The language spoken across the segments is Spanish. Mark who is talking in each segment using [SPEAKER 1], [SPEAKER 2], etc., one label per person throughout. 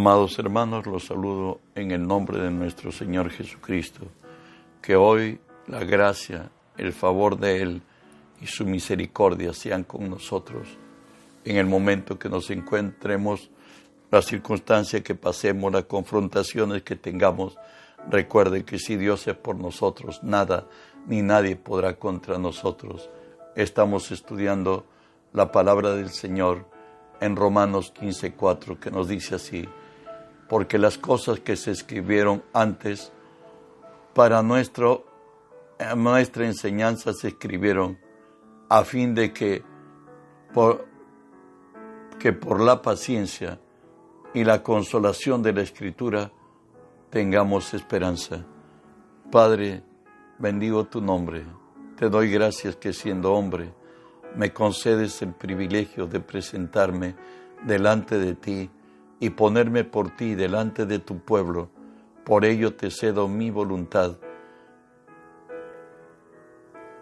[SPEAKER 1] Amados hermanos, los saludo en el nombre de nuestro Señor Jesucristo. Que hoy la gracia, el favor de Él y su misericordia sean con nosotros en el momento que nos encuentremos, la circunstancia que pasemos, las confrontaciones que tengamos. Recuerde que si Dios es por nosotros, nada ni nadie podrá contra nosotros. Estamos estudiando la palabra del Señor en Romanos 15:4 que nos dice así, porque las cosas que se escribieron antes para nuestro, nuestra enseñanza se escribieron a fin de que que por la paciencia y la consolación de la Escritura tengamos esperanza. Padre, bendigo tu nombre. Te doy gracias que siendo hombre me concedes el privilegio de presentarme delante de ti y ponerme por ti delante de tu pueblo. Por ello te cedo mi voluntad,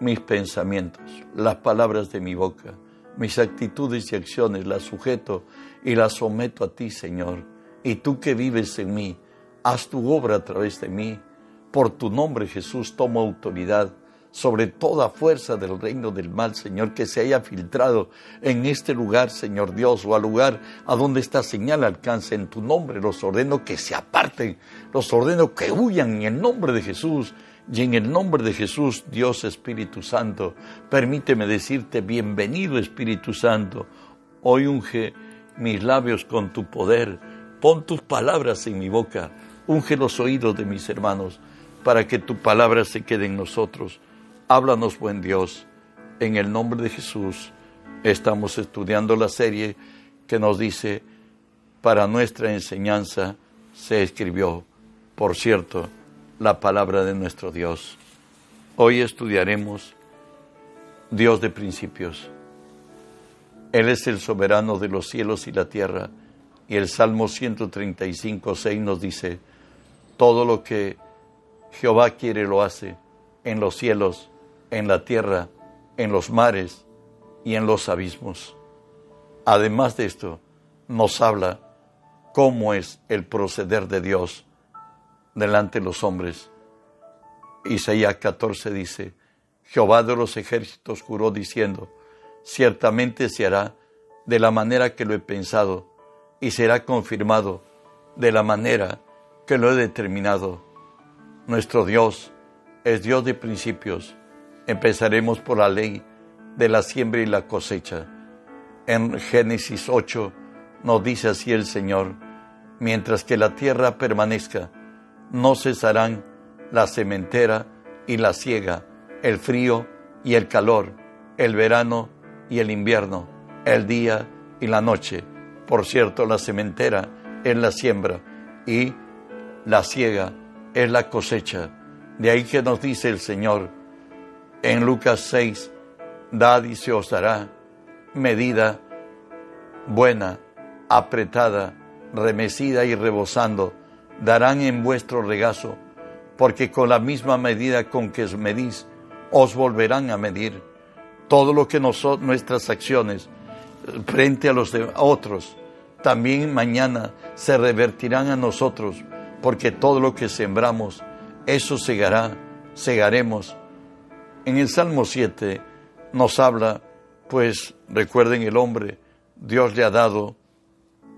[SPEAKER 1] mis pensamientos, las palabras de mi boca, mis actitudes y acciones, las sujeto y las someto a ti, Señor. Y tú que vives en mí, haz tu obra a través de mí. Por tu nombre, Jesús, tomo autoridad sobre toda fuerza del reino del mal, Señor, que se haya filtrado en este lugar, Señor Dios, o al lugar a donde esta señal alcance en tu nombre. Los ordeno que se aparten, los ordeno que huyan en el nombre de Jesús. Y en el nombre de Jesús, Dios Espíritu Santo, permíteme decirte, bienvenido Espíritu Santo. Hoy unge mis labios con tu poder, pon tus palabras en mi boca, unge los oídos de mis hermanos, para que tu palabra se quede en nosotros Háblanos, buen Dios. En el nombre de Jesús estamos estudiando la serie que nos dice, para nuestra enseñanza se escribió, por cierto, la palabra de nuestro Dios. Hoy estudiaremos Dios de principios. Él es el soberano de los cielos y la tierra. Y el Salmo 135, 6 nos dice, todo lo que Jehová quiere lo hace en los cielos en la tierra, en los mares y en los abismos. Además de esto, nos habla cómo es el proceder de Dios delante de los hombres. Isaías 14 dice, Jehová de los ejércitos juró diciendo, ciertamente se hará de la manera que lo he pensado y será confirmado de la manera que lo he determinado. Nuestro Dios es Dios de principios Empezaremos por la ley de la siembra y la cosecha. En Génesis 8 nos dice así el Señor, mientras que la tierra permanezca, no cesarán la sementera y la siega, el frío y el calor, el verano y el invierno, el día y la noche. Por cierto, la sementera es la siembra y la siega es la cosecha. De ahí que nos dice el Señor, en Lucas 6, dad y se os dará medida buena, apretada, remecida y rebosando, darán en vuestro regazo, porque con la misma medida con que os medís, os volverán a medir. Todo lo que nuestras acciones frente a los de otros, también mañana se revertirán a nosotros, porque todo lo que sembramos, eso segará, segaremos en el Salmo 7 nos habla, pues recuerden el hombre, Dios le ha dado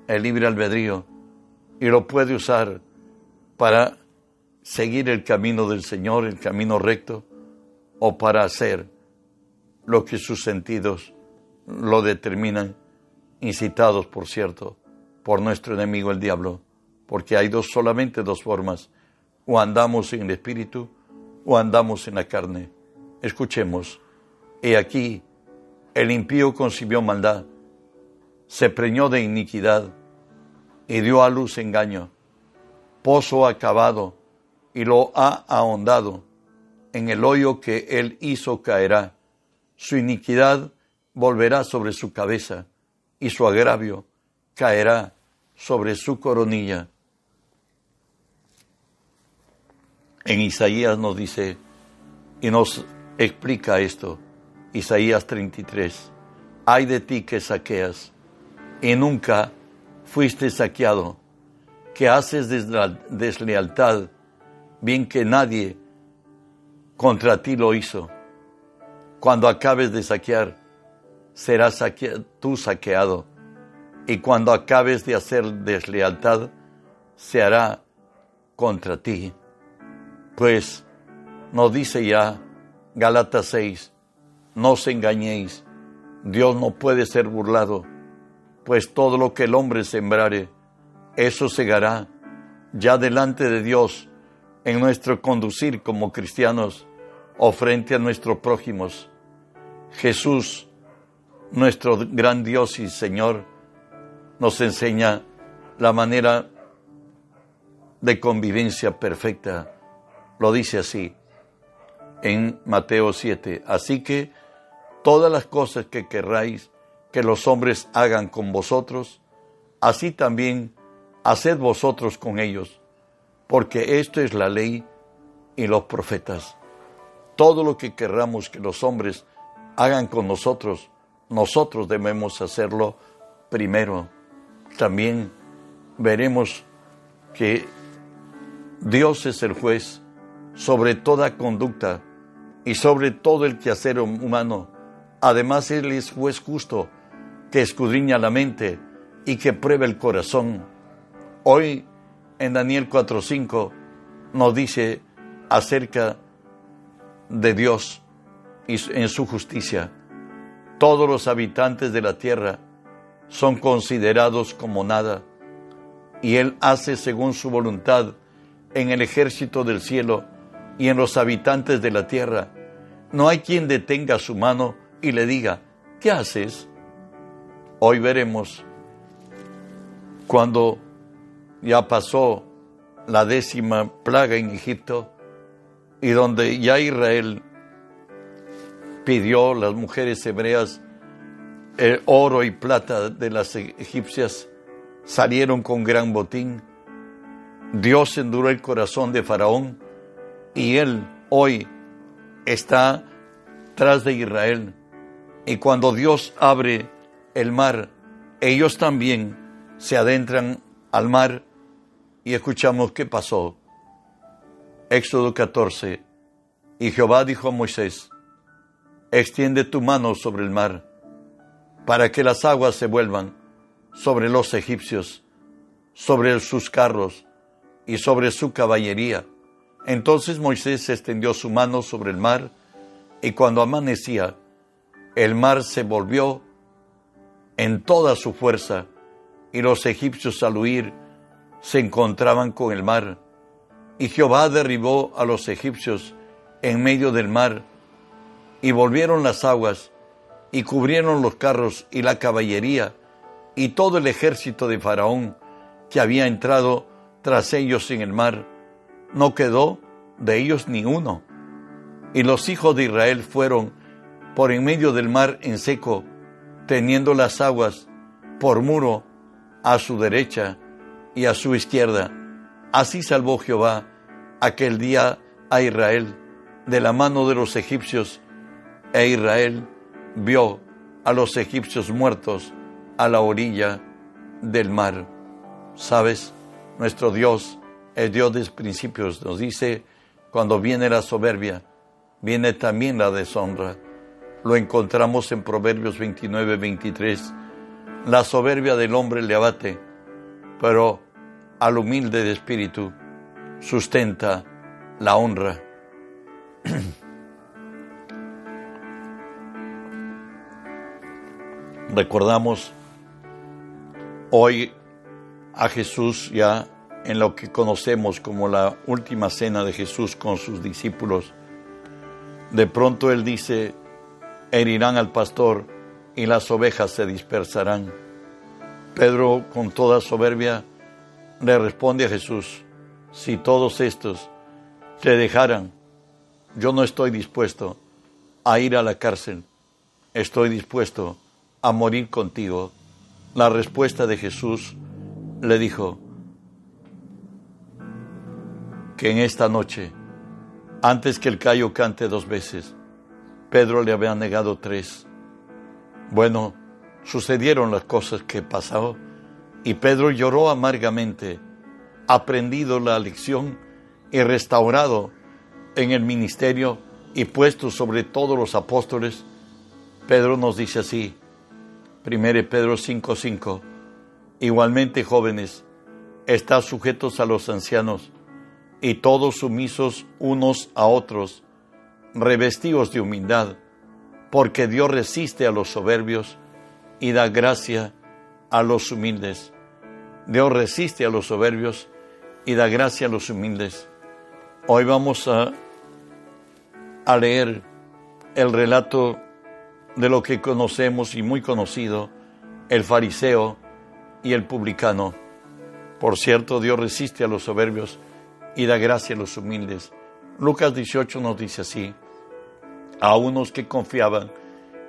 [SPEAKER 1] el libre albedrío y lo puede usar para seguir el camino del Señor, el camino recto, o para hacer lo que sus sentidos lo determinan, incitados, por cierto, por nuestro enemigo el diablo, porque hay dos, solamente dos formas, o andamos en el espíritu o andamos en la carne. Escuchemos, he aquí, el impío concibió maldad, se preñó de iniquidad y dio a luz engaño, pozo acabado y lo ha ahondado, en el hoyo que él hizo caerá, su iniquidad volverá sobre su cabeza y su agravio caerá sobre su coronilla. En Isaías nos dice, y nos explica esto. Isaías 33. Ay de ti que saqueas y nunca fuiste saqueado, que haces deslealtad, bien que nadie contra ti lo hizo. Cuando acabes de saquear, serás tú saqueado. Y cuando acabes de hacer deslealtad, se hará contra ti. Pues nos dice ya Galatas 6, no os engañéis, Dios no puede ser burlado, pues todo lo que el hombre sembrare, eso segará ya delante de Dios en nuestro conducir como cristianos o frente a nuestros prójimos. Jesús, nuestro gran Dios y Señor, nos enseña la manera de convivencia perfecta. Lo dice así en Mateo 7. Así que todas las cosas que querráis que los hombres hagan con vosotros, así también haced vosotros con ellos, porque esto es la ley y los profetas. Todo lo que querramos que los hombres hagan con nosotros, nosotros debemos hacerlo primero. También veremos que Dios es el juez sobre toda conducta y sobre todo el quehacer humano. Además, Él es juez justo que escudriña la mente y que prueba el corazón. Hoy, en Daniel 4.5, nos dice acerca de Dios y en su justicia. Todos los habitantes de la tierra son considerados como nada, y Él hace según su voluntad en el ejército del cielo y en los habitantes de la tierra. No hay quien detenga su mano y le diga, ¿qué haces? Hoy veremos cuando ya pasó la décima plaga en Egipto y donde ya Israel pidió las mujeres hebreas el oro y plata de las egipcias, salieron con gran botín. Dios enduró el corazón de Faraón y él hoy está tras de Israel. Y cuando Dios abre el mar, ellos también se adentran al mar y escuchamos qué pasó. Éxodo 14. Y Jehová dijo a Moisés, extiende tu mano sobre el mar, para que las aguas se vuelvan sobre los egipcios, sobre sus carros y sobre su caballería entonces Moisés extendió su mano sobre el mar, y cuando amanecía, el mar se volvió en toda su fuerza, y los egipcios al huir se encontraban con el mar. Y Jehová derribó a los egipcios en medio del mar, y volvieron las aguas, y cubrieron los carros y la caballería, y todo el ejército de Faraón que había entrado tras ellos en el mar no quedó de ellos ni uno. Y los hijos de Israel fueron por en medio del mar en seco, teniendo las aguas por muro a su derecha y a su izquierda. Así salvó Jehová aquel día a Israel de la mano de los egipcios, e Israel vio a los egipcios muertos a la orilla del mar. ¿Sabes? Nuestro Dios el Dios de principios, nos dice, cuando viene la soberbia, viene también la deshonra. Lo encontramos en Proverbios 29, 23. La soberbia del hombre le abate, pero al humilde de espíritu sustenta la honra. Recordamos hoy a Jesús ya en lo que conocemos como la última cena de Jesús con sus discípulos, de pronto Él dice, herirán al pastor y las ovejas se dispersarán. Pedro con toda soberbia le responde a Jesús, si todos estos te dejaran, yo no estoy dispuesto a ir a la cárcel, estoy dispuesto a morir contigo. La respuesta de Jesús le dijo, que en esta noche, antes que el callo cante dos veces, Pedro le había negado tres. Bueno, sucedieron las cosas que pasó y Pedro lloró amargamente aprendido la lección y restaurado en el ministerio y puesto sobre todos los apóstoles, Pedro nos dice así, 1 Pedro 5:5, igualmente jóvenes, estad sujetos a los ancianos y todos sumisos unos a otros, revestidos de humildad, porque Dios resiste a los soberbios y da gracia a los humildes. Dios resiste a los soberbios y da gracia a los humildes. Hoy vamos a, a leer el relato de lo que conocemos y muy conocido, el fariseo y el publicano. Por cierto, Dios resiste a los soberbios y da gracia a los humildes. Lucas 18 nos dice así, a unos que confiaban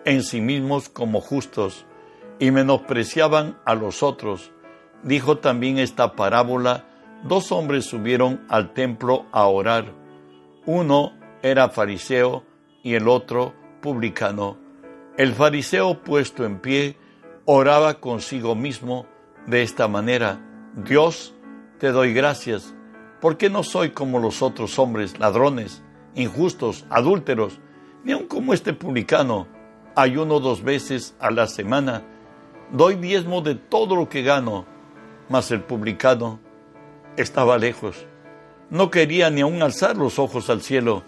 [SPEAKER 1] en sí mismos como justos y menospreciaban a los otros, dijo también esta parábola, dos hombres subieron al templo a orar. Uno era fariseo y el otro publicano. El fariseo puesto en pie oraba consigo mismo de esta manera, Dios, te doy gracias, porque no soy como los otros hombres, ladrones, injustos, adúlteros, ni aun como este publicano. Ayuno dos veces a la semana, doy diezmo de todo lo que gano, mas el publicano estaba lejos. No quería ni aun alzar los ojos al cielo,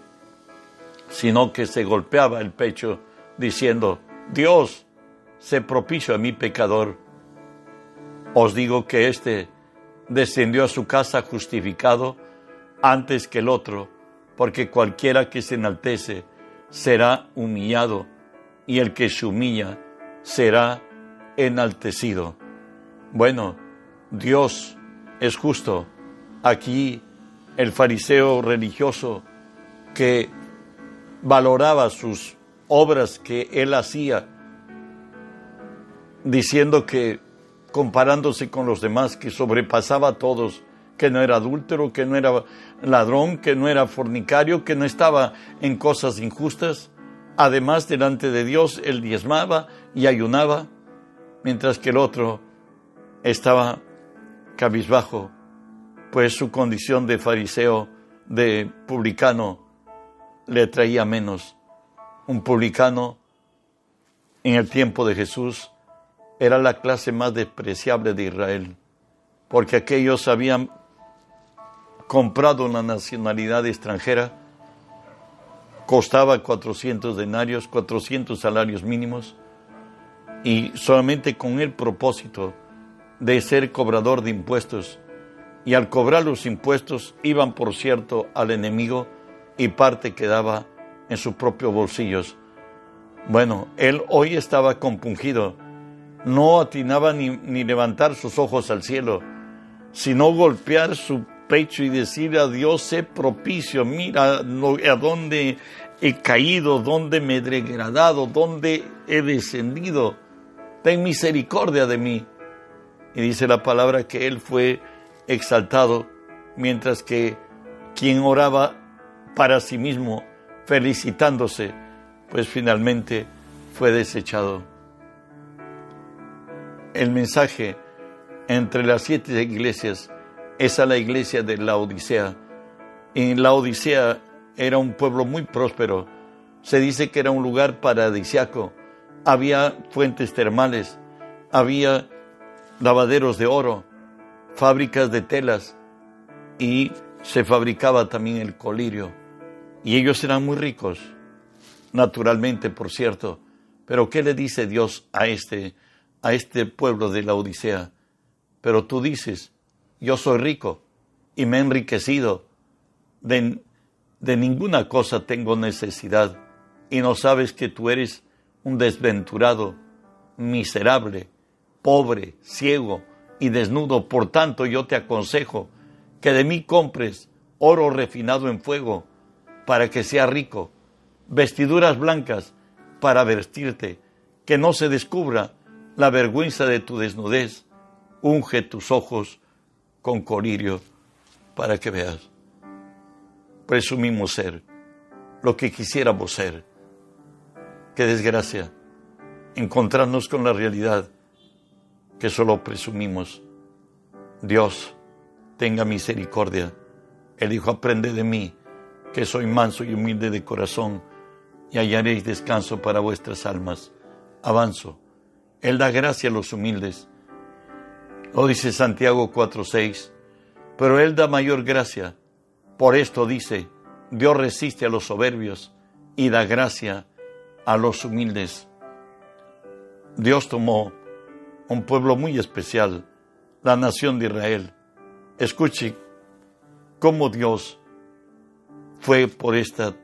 [SPEAKER 1] sino que se golpeaba el pecho diciendo, Dios, se propicio a mi pecador. Os digo que éste descendió a su casa justificado antes que el otro, porque cualquiera que se enaltece será humillado, y el que se humilla será enaltecido. Bueno, Dios es justo. Aquí el fariseo religioso que valoraba sus obras que él hacía, diciendo que comparándose con los demás, que sobrepasaba a todos, que no era adúltero, que no era ladrón, que no era fornicario, que no estaba en cosas injustas. Además, delante de Dios, él diezmaba y ayunaba, mientras que el otro estaba cabizbajo, pues su condición de fariseo, de publicano, le traía menos. Un publicano en el tiempo de Jesús era la clase más despreciable de Israel, porque aquellos habían comprado una nacionalidad extranjera, costaba 400 denarios, 400 salarios mínimos, y solamente con el propósito de ser cobrador de impuestos. Y al cobrar los impuestos iban, por cierto, al enemigo y parte quedaba en sus propios bolsillos. Bueno, él hoy estaba compungido, no atinaba ni, ni levantar sus ojos al cielo, sino golpear su pecho y decir a Dios, sé propicio, mira a dónde he caído, dónde me he degradado, dónde he descendido, ten misericordia de mí. Y dice la palabra que él fue exaltado, mientras que quien oraba para sí mismo, felicitándose, pues finalmente fue desechado. El mensaje entre las siete iglesias es a la iglesia de la Odisea. En la Odisea era un pueblo muy próspero. Se dice que era un lugar paradisiaco. Había fuentes termales, había lavaderos de oro, fábricas de telas y se fabricaba también el colirio. Y ellos eran muy ricos, naturalmente, por cierto. Pero ¿qué le dice Dios a este, a este pueblo de la Odisea? Pero tú dices, yo soy rico y me he enriquecido, de, de ninguna cosa tengo necesidad y no sabes que tú eres un desventurado, miserable, pobre, ciego y desnudo. Por tanto, yo te aconsejo que de mí compres oro refinado en fuego para que sea rico, vestiduras blancas para vestirte, que no se descubra la vergüenza de tu desnudez. Unge tus ojos con colirio para que veas. Presumimos ser lo que quisiéramos ser. Qué desgracia encontrarnos con la realidad que solo presumimos. Dios, tenga misericordia. Él dijo, aprende de mí, que soy manso y humilde de corazón, y hallaréis descanso para vuestras almas. Avanzo. Él da gracia a los humildes. Lo dice Santiago 4:6. Pero Él da mayor gracia. Por esto dice, Dios resiste a los soberbios y da gracia a los humildes. Dios tomó un pueblo muy especial, la nación de Israel. Escuche cómo Dios fue por, esta,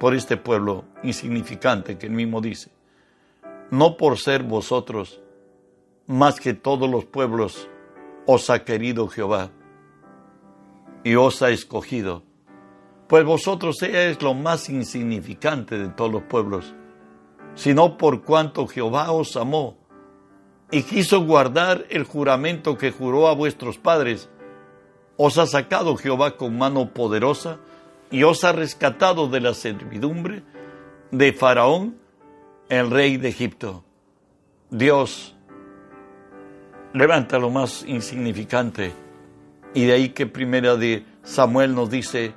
[SPEAKER 1] por este pueblo insignificante que él mismo dice. No por ser vosotros más que todos los pueblos os ha querido Jehová y os ha escogido, pues vosotros es lo más insignificante de todos los pueblos, sino por cuanto Jehová os amó y quiso guardar el juramento que juró a vuestros padres. Os ha sacado Jehová con mano poderosa y os ha rescatado de la servidumbre de Faraón, el rey de Egipto. Dios levanta lo más insignificante y de ahí que primera de Samuel nos dice,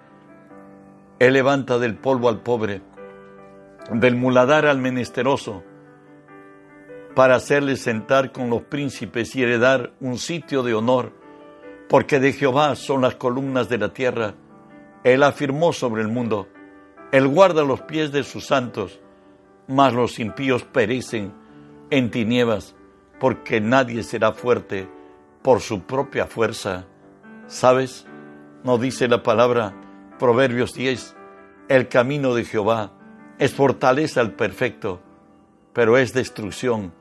[SPEAKER 1] Él levanta del polvo al pobre, del muladar al menesteroso, para hacerle sentar con los príncipes y heredar un sitio de honor, porque de Jehová son las columnas de la tierra. Él afirmó sobre el mundo, Él guarda los pies de sus santos, mas los impíos perecen en tinieblas, porque nadie será fuerte por su propia fuerza. ¿Sabes? No dice la palabra Proverbios 10, el camino de Jehová es fortaleza al perfecto, pero es destrucción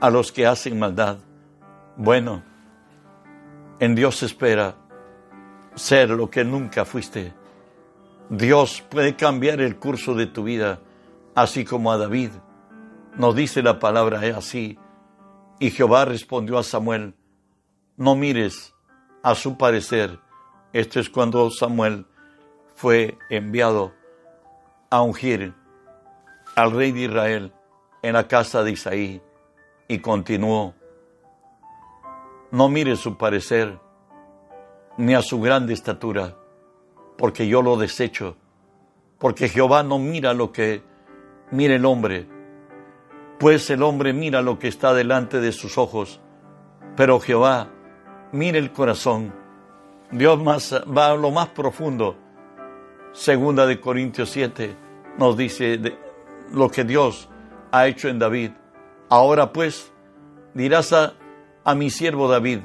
[SPEAKER 1] a los que hacen maldad. Bueno, en Dios espera ser lo que nunca fuiste. Dios puede cambiar el curso de tu vida, así como a David. Nos dice la palabra así. Y Jehová respondió a Samuel, no mires a su parecer. Esto es cuando Samuel fue enviado a ungir al rey de Israel en la casa de Isaí y continuó, no mire su parecer ni a su grande estatura, porque yo lo desecho, porque Jehová no mira lo que mira el hombre, pues el hombre mira lo que está delante de sus ojos, pero Jehová mira el corazón. Dios más, va a lo más profundo. Segunda de Corintios 7 nos dice lo que Dios ha hecho en David Ahora pues dirás a, mi siervo David,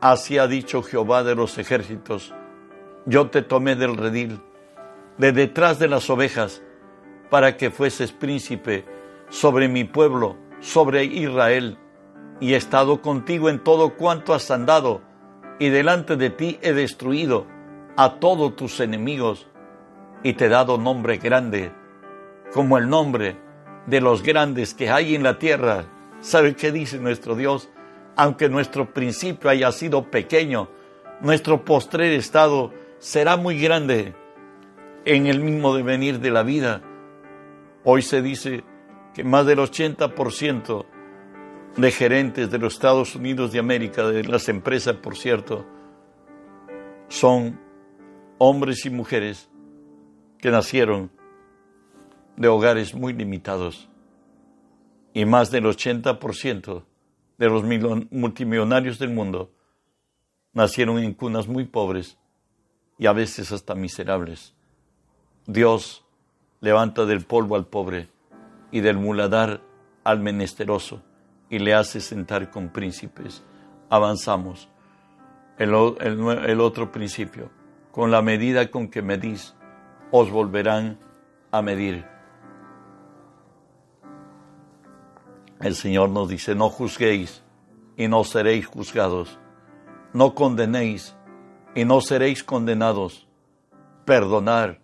[SPEAKER 1] así ha dicho Jehová de los ejércitos, yo te tomé del redil, de detrás de las ovejas, para que fueses príncipe sobre mi pueblo, sobre Israel, y he estado contigo en todo cuanto has andado, y delante de ti he destruido a todos tus enemigos, y te he dado nombre grande, como el nombre de los grandes que hay en la tierra. ¿Sabe qué dice nuestro Dios? Aunque nuestro principio haya sido pequeño, nuestro postrer estado será muy grande en el mismo devenir de la vida. Hoy se dice que más del 80% de gerentes de los Estados Unidos de América, de las empresas, por cierto, son hombres y mujeres que nacieron de hogares muy limitados y más del 80% de los multimillonarios del mundo nacieron en cunas muy pobres y a veces hasta miserables. Dios levanta del polvo al pobre y del muladar al menesteroso y le hace sentar con príncipes. Avanzamos. El, otro principio, con la medida con que medís, os volverán a medir. El Señor nos dice, no juzguéis y no seréis juzgados. No condenéis y no seréis condenados. Perdonar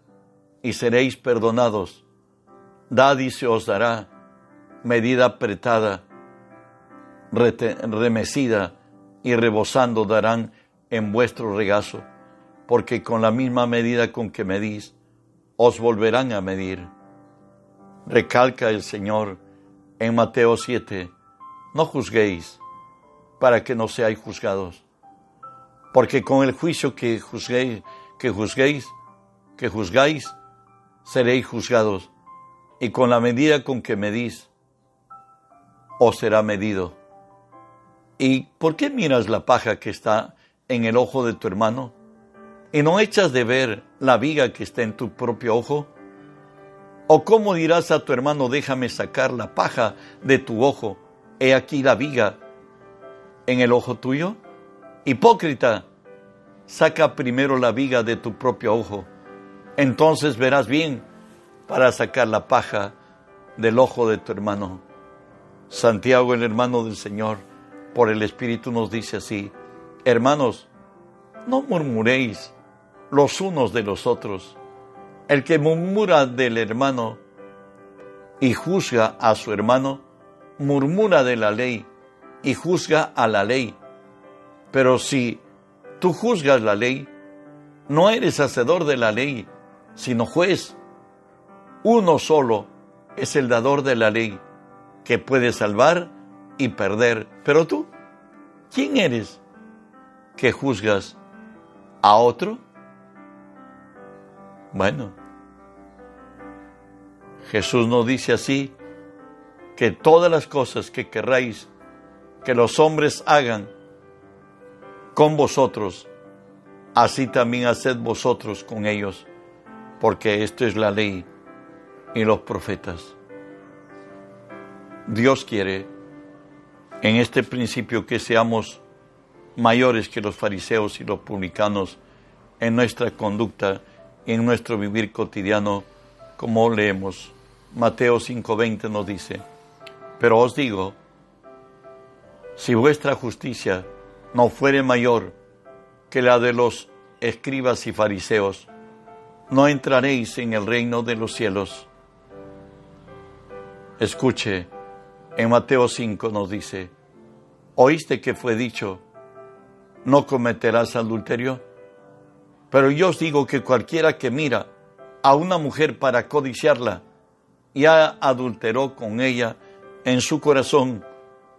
[SPEAKER 1] y seréis perdonados. Dad y se os dará medida apretada, remecida y rebosando darán en vuestro regazo, porque con la misma medida con que medís, os volverán a medir. Recalca el Señor en Mateo 7, no juzguéis para que no seáis juzgados, porque con el juicio que juzguéis, que juzguéis, que juzgáis, seréis juzgados, y con la medida con que medís, os será medido. ¿Y por qué miras la paja que está en el ojo de tu hermano y no echas de ver la viga que está en tu propio ojo? ¿O cómo dirás a tu hermano, déjame sacar la paja de tu ojo, he aquí la viga en el ojo tuyo? Hipócrita, saca primero la viga de tu propio ojo, entonces verás bien para sacar la paja del ojo de tu hermano. Santiago, el hermano del Señor, por el Espíritu nos dice así, hermanos, no murmuréis los unos de los otros. El que murmura del hermano y juzga a su hermano, murmura de la ley y juzga a la ley. Pero si tú juzgas la ley, no eres hacedor de la ley, sino juez. Uno solo es el dador de la ley, que puede salvar y perder. Pero tú, ¿quién eres que juzgas a otro? Bueno, Jesús nos dice así, que todas las cosas que querráis que los hombres hagan con vosotros, así también haced vosotros con ellos, porque esto es la ley y los profetas. Dios quiere en este principio que seamos mayores que los fariseos y los publicanos en nuestra conducta en nuestro vivir cotidiano, como leemos. Mateo 5:20 nos dice, pero os digo, si vuestra justicia no fuere mayor que la de los escribas y fariseos, no entraréis en el reino de los cielos. Escuche, en Mateo 5 nos dice, oíste que fue dicho, no cometerás adulterio, pero yo os digo que cualquiera que mira a una mujer para codiciarla, ya adulteró con ella en su corazón.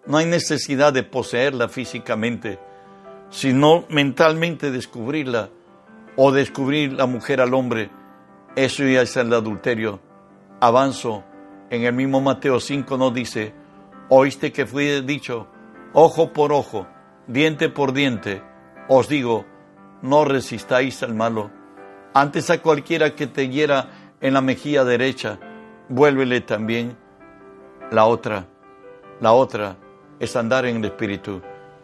[SPEAKER 1] No hay necesidad de poseerla físicamente, sino mentalmente descubrirla o descubrir la mujer al hombre. Eso ya es el adulterio. Avanzo. En el mismo Mateo 5 nos dice, oíste que fue dicho, ojo por ojo, diente por diente. Os digo, no resistáis al malo. Antes a cualquiera que te hiera en la mejilla derecha, vuélvele también la otra. La otra es andar en el Espíritu.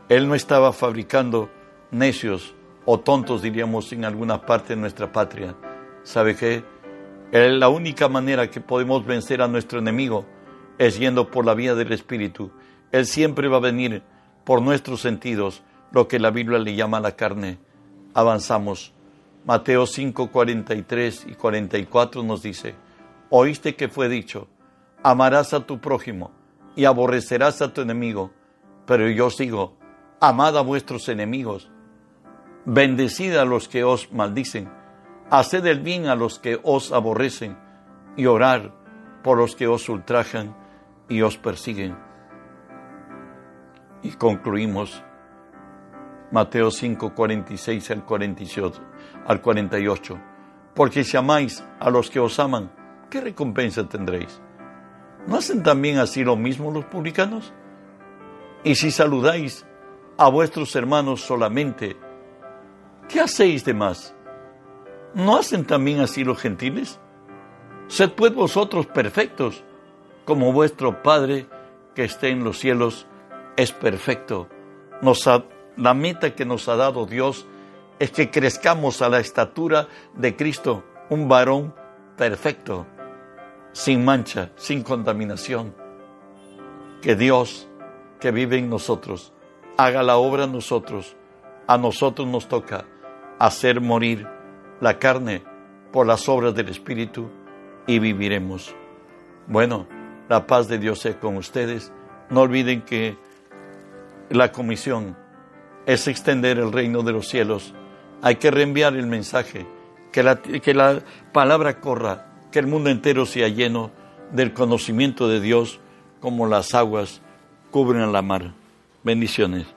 [SPEAKER 1] Él no estaba fabricando necios o tontos, diríamos, en alguna parte de nuestra patria. ¿Sabe qué? La única manera que podemos vencer a nuestro enemigo es yendo por la vía del Espíritu. Él siempre va a venir por nuestros sentidos, lo que la Biblia le llama la carne. Avanzamos. Mateo 5, 43 y 44 nos dice, oíste que fue dicho, amarás a tu prójimo y aborrecerás a tu enemigo. Pero yo os digo, amad a vuestros enemigos, bendecid a los que os maldicen, haced el bien a los que os aborrecen y orar por los que os ultrajan y os persiguen. Y concluimos Mateo 5, 46 al, 48, al 48. Porque si amáis a los que os aman, ¿qué recompensa tendréis? ¿No hacen también así lo mismo los publicanos? Y si saludáis a vuestros hermanos solamente, ¿qué hacéis de más? ¿No hacen también así los gentiles? Sed pues vosotros perfectos, como vuestro Padre que esté en los cielos es perfecto. Nos la meta que nos ha dado Dios es que crezcamos a la estatura de Cristo, un varón perfecto, sin mancha, sin contaminación. Que Dios que vive en nosotros haga la obra en nosotros. A nosotros nos toca hacer morir la carne por las obras del Espíritu y viviremos. Bueno, la paz de Dios sea con ustedes. No olviden que la comisión es extender el reino de los cielos. Hay que reenviar el mensaje, que la, que la palabra corra, que el mundo entero sea lleno del conocimiento de Dios como las aguas cubren la mar. Bendiciones.